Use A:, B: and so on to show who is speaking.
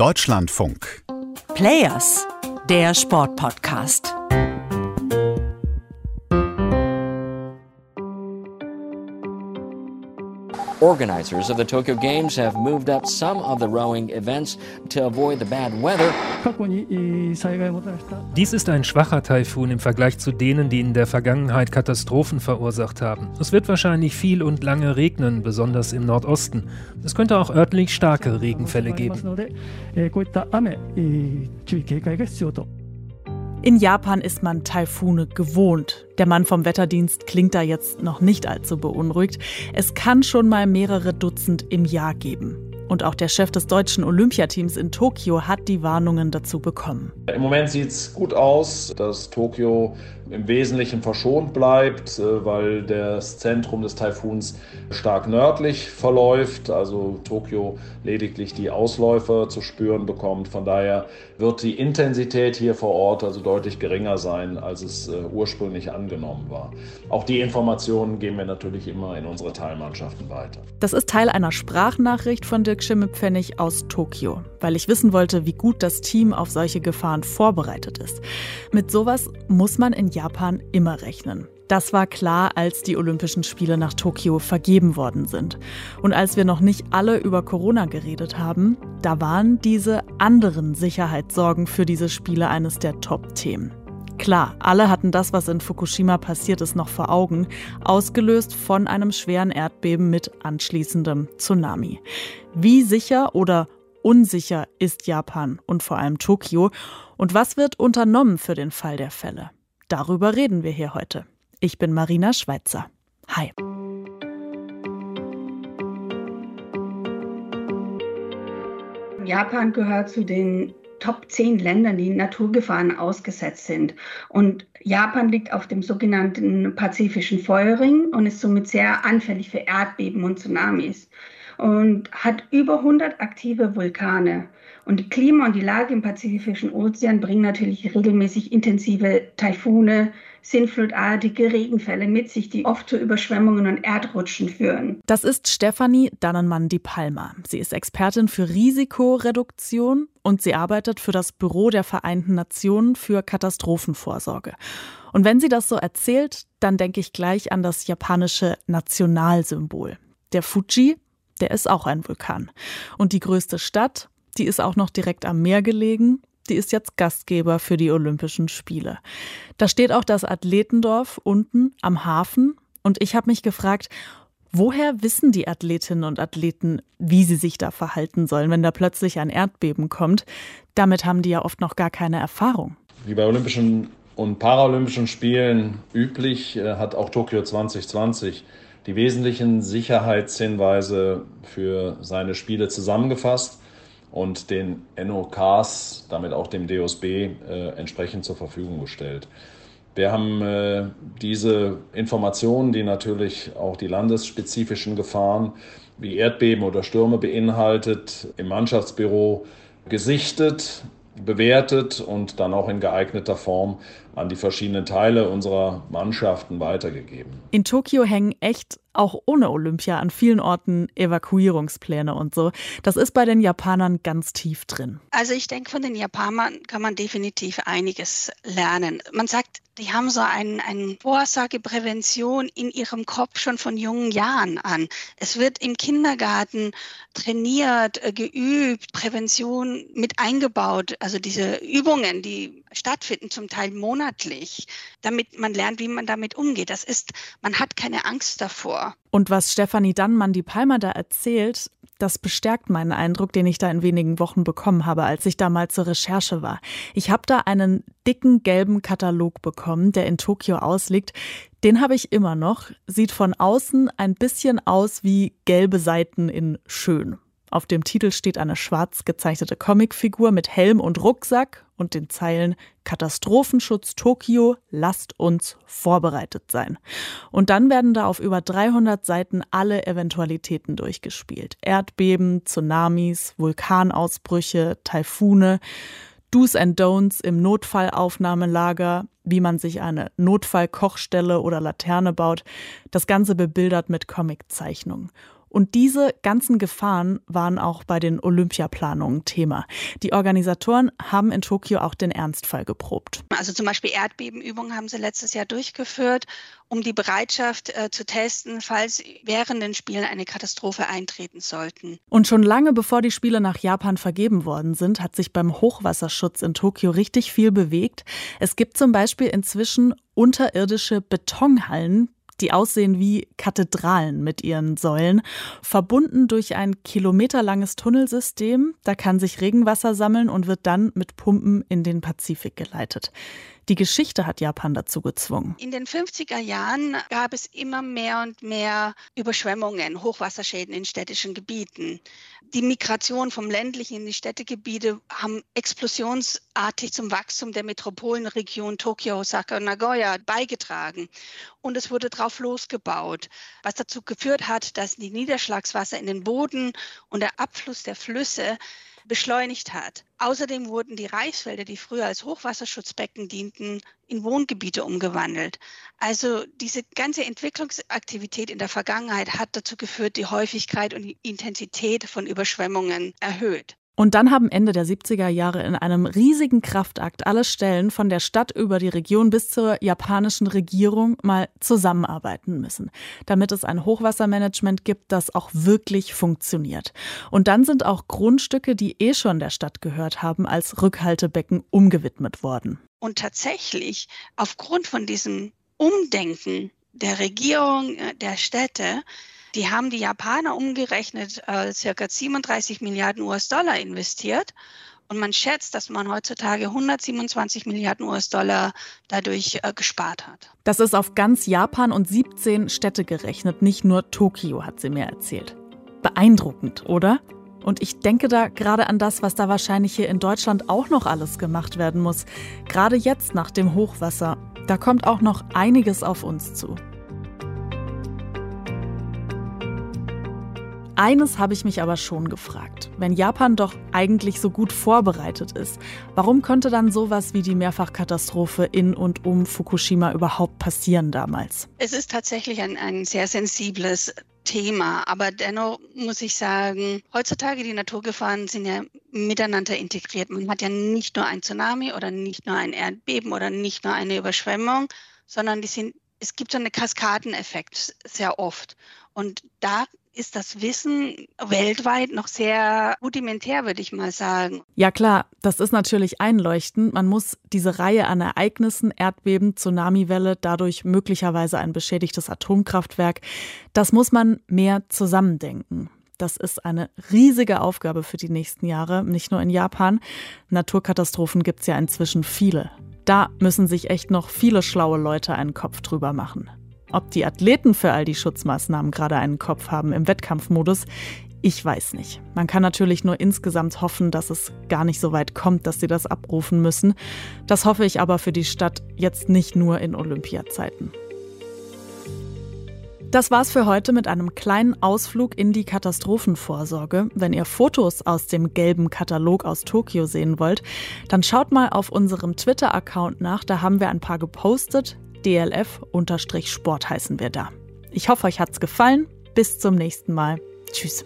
A: Deutschlandfunk.
B: Players, der Sportpodcast.
C: Organizers of the Tokyo Games have moved up some of the rowing events to avoid the bad weather.
D: Dies ist ein schwacher Taifun im Vergleich zu denen, die in der Vergangenheit Katastrophen verursacht haben. Es wird wahrscheinlich viel und lange regnen, besonders im Nordosten. Es könnte auch örtlich starke Regenfälle geben.
B: In Japan ist man Taifune gewohnt. Der Mann vom Wetterdienst klingt da jetzt noch nicht allzu beunruhigt. Es kann schon mal mehrere Dutzend im Jahr geben. Und auch der Chef des deutschen Olympiateams in Tokio hat die Warnungen dazu bekommen.
E: Im Moment sieht es gut aus, dass Tokio im Wesentlichen verschont bleibt, äh, weil das Zentrum des Taifuns stark nördlich verläuft, also Tokio lediglich die Ausläufer zu spüren bekommt. Von daher wird die Intensität hier vor Ort also deutlich geringer sein, als es äh, ursprünglich angenommen war. Auch die Informationen geben wir natürlich immer in unsere Teilmannschaften weiter.
B: Das ist Teil einer Sprachnachricht von Dirk Schimmelpfennig aus Tokio, weil ich wissen wollte, wie gut das Team auf solche Gefahren vorbereitet ist. Mit sowas muss man in Japan immer rechnen. Das war klar, als die Olympischen Spiele nach Tokio vergeben worden sind. Und als wir noch nicht alle über Corona geredet haben, da waren diese anderen Sicherheitssorgen für diese Spiele eines der Top-Themen. Klar, alle hatten das, was in Fukushima passiert ist, noch vor Augen, ausgelöst von einem schweren Erdbeben mit anschließendem Tsunami. Wie sicher oder unsicher ist Japan und vor allem Tokio? Und was wird unternommen für den Fall der Fälle? Darüber reden wir hier heute. Ich bin Marina Schweitzer. Hi.
F: Japan gehört zu den Top 10 Ländern, die Naturgefahren ausgesetzt sind. Und Japan liegt auf dem sogenannten Pazifischen Feuerring und ist somit sehr anfällig für Erdbeben und Tsunamis und hat über 100 aktive Vulkane. Und die Klima und die Lage im Pazifischen Ozean bringen natürlich regelmäßig intensive Taifune, sinnflutartige Regenfälle mit sich, die oft zu Überschwemmungen und Erdrutschen führen.
B: Das ist Stefanie Dannenmann-Di Palma. Sie ist Expertin für Risikoreduktion und sie arbeitet für das Büro der Vereinten Nationen für Katastrophenvorsorge. Und wenn sie das so erzählt, dann denke ich gleich an das japanische Nationalsymbol. Der Fuji, der ist auch ein Vulkan. Und die größte Stadt, die ist auch noch direkt am Meer gelegen. Die ist jetzt Gastgeber für die Olympischen Spiele. Da steht auch das Athletendorf unten am Hafen. Und ich habe mich gefragt, woher wissen die Athletinnen und Athleten, wie sie sich da verhalten sollen, wenn da plötzlich ein Erdbeben kommt? Damit haben die ja oft noch gar keine Erfahrung.
E: Wie bei Olympischen und Paralympischen Spielen üblich, äh, hat auch Tokio 2020 die wesentlichen Sicherheitshinweise für seine Spiele zusammengefasst und den NOKs, damit auch dem DOSB, äh, entsprechend zur Verfügung gestellt. Wir haben äh, diese Informationen, die natürlich auch die landesspezifischen Gefahren wie Erdbeben oder Stürme beinhaltet, im Mannschaftsbüro gesichtet, bewertet und dann auch in geeigneter Form an die verschiedenen Teile unserer Mannschaften weitergegeben.
B: In Tokio hängen echt auch ohne Olympia an vielen Orten Evakuierungspläne und so. Das ist bei den Japanern ganz tief drin.
G: Also ich denke, von den Japanern kann man definitiv einiges lernen. Man sagt, die haben so eine ein Vorsorgeprävention in ihrem Kopf schon von jungen Jahren an. Es wird im Kindergarten trainiert, äh, geübt, Prävention mit eingebaut. Also diese Übungen, die stattfinden, zum Teil monatlich, damit man lernt, wie man damit umgeht. Das ist, man hat keine Angst davor.
B: Und was Stefanie Dannmann die Palmer da erzählt, das bestärkt meinen Eindruck, den ich da in wenigen Wochen bekommen habe, als ich da mal zur Recherche war. Ich habe da einen dicken gelben Katalog bekommen, der in Tokio ausliegt. Den habe ich immer noch. Sieht von außen ein bisschen aus wie gelbe Seiten in schön. Auf dem Titel steht eine schwarz gezeichnete Comicfigur mit Helm und Rucksack und den Zeilen Katastrophenschutz Tokio, lasst uns vorbereitet sein. Und dann werden da auf über 300 Seiten alle Eventualitäten durchgespielt. Erdbeben, Tsunamis, Vulkanausbrüche, Taifune, Do's and Don'ts im Notfallaufnahmelager, wie man sich eine Notfallkochstelle oder Laterne baut. Das Ganze bebildert mit Comiczeichnungen. Und diese ganzen Gefahren waren auch bei den Olympiaplanungen Thema. Die Organisatoren haben in Tokio auch den Ernstfall geprobt.
G: Also zum Beispiel Erdbebenübungen haben sie letztes Jahr durchgeführt, um die Bereitschaft äh, zu testen, falls während den Spielen eine Katastrophe eintreten sollten.
B: Und schon lange bevor die Spiele nach Japan vergeben worden sind, hat sich beim Hochwasserschutz in Tokio richtig viel bewegt. Es gibt zum Beispiel inzwischen unterirdische Betonhallen, die aussehen wie Kathedralen mit ihren Säulen, verbunden durch ein kilometerlanges Tunnelsystem. Da kann sich Regenwasser sammeln und wird dann mit Pumpen in den Pazifik geleitet. Die Geschichte hat Japan dazu gezwungen.
G: In den 50er Jahren gab es immer mehr und mehr Überschwemmungen, Hochwasserschäden in städtischen Gebieten. Die Migration vom ländlichen in die Städtegebiete haben explosionsartig zum Wachstum der Metropolenregion Tokio, Osaka und Nagoya beigetragen. Und es wurde drauf losgebaut, was dazu geführt hat, dass die Niederschlagswasser in den Boden und der Abfluss der Flüsse beschleunigt hat. Außerdem wurden die Reisfelder, die früher als Hochwasserschutzbecken dienten, in Wohngebiete umgewandelt. Also diese ganze Entwicklungsaktivität in der Vergangenheit hat dazu geführt, die Häufigkeit und die Intensität von Überschwemmungen erhöht.
B: Und dann haben Ende der 70er Jahre in einem riesigen Kraftakt alle Stellen von der Stadt über die Region bis zur japanischen Regierung mal zusammenarbeiten müssen, damit es ein Hochwassermanagement gibt, das auch wirklich funktioniert. Und dann sind auch Grundstücke, die eh schon der Stadt gehört haben, als Rückhaltebecken umgewidmet worden.
G: Und tatsächlich, aufgrund von diesem Umdenken der Regierung, äh, der Städte, die haben die Japaner umgerechnet äh, circa 37 Milliarden US-Dollar investiert. Und man schätzt, dass man heutzutage 127 Milliarden US-Dollar dadurch äh, gespart hat.
B: Das ist auf ganz Japan und 17 Städte gerechnet, nicht nur Tokio, hat sie mir erzählt. Beeindruckend, oder? Und ich denke da gerade an das, was da wahrscheinlich hier in Deutschland auch noch alles gemacht werden muss. Gerade jetzt nach dem Hochwasser. Da kommt auch noch einiges auf uns zu. Eines habe ich mich aber schon gefragt. Wenn Japan doch eigentlich so gut vorbereitet ist, warum konnte dann sowas wie die Mehrfachkatastrophe in und um Fukushima überhaupt passieren damals?
G: Es ist tatsächlich ein, ein sehr sensibles Thema, aber dennoch muss ich sagen, heutzutage die Naturgefahren sind ja miteinander integriert. Man hat ja nicht nur ein Tsunami oder nicht nur ein Erdbeben oder nicht nur eine Überschwemmung, sondern die sind es gibt so einen Kaskadeneffekt sehr oft. Und da ist das Wissen weltweit noch sehr rudimentär, würde ich mal sagen.
B: Ja klar, das ist natürlich einleuchtend. Man muss diese Reihe an Ereignissen, Erdbeben, Tsunamiwelle, dadurch möglicherweise ein beschädigtes Atomkraftwerk, das muss man mehr zusammendenken. Das ist eine riesige Aufgabe für die nächsten Jahre, nicht nur in Japan. Naturkatastrophen gibt es ja inzwischen viele. Da müssen sich echt noch viele schlaue Leute einen Kopf drüber machen. Ob die Athleten für all die Schutzmaßnahmen gerade einen Kopf haben im Wettkampfmodus, ich weiß nicht. Man kann natürlich nur insgesamt hoffen, dass es gar nicht so weit kommt, dass sie das abrufen müssen. Das hoffe ich aber für die Stadt jetzt nicht nur in Olympiazeiten. Das war's für heute mit einem kleinen Ausflug in die Katastrophenvorsorge. Wenn ihr Fotos aus dem gelben Katalog aus Tokio sehen wollt, dann schaut mal auf unserem Twitter-Account nach. Da haben wir ein paar gepostet. DLF-Sport heißen wir da. Ich hoffe, euch hat's gefallen. Bis zum nächsten Mal. Tschüss.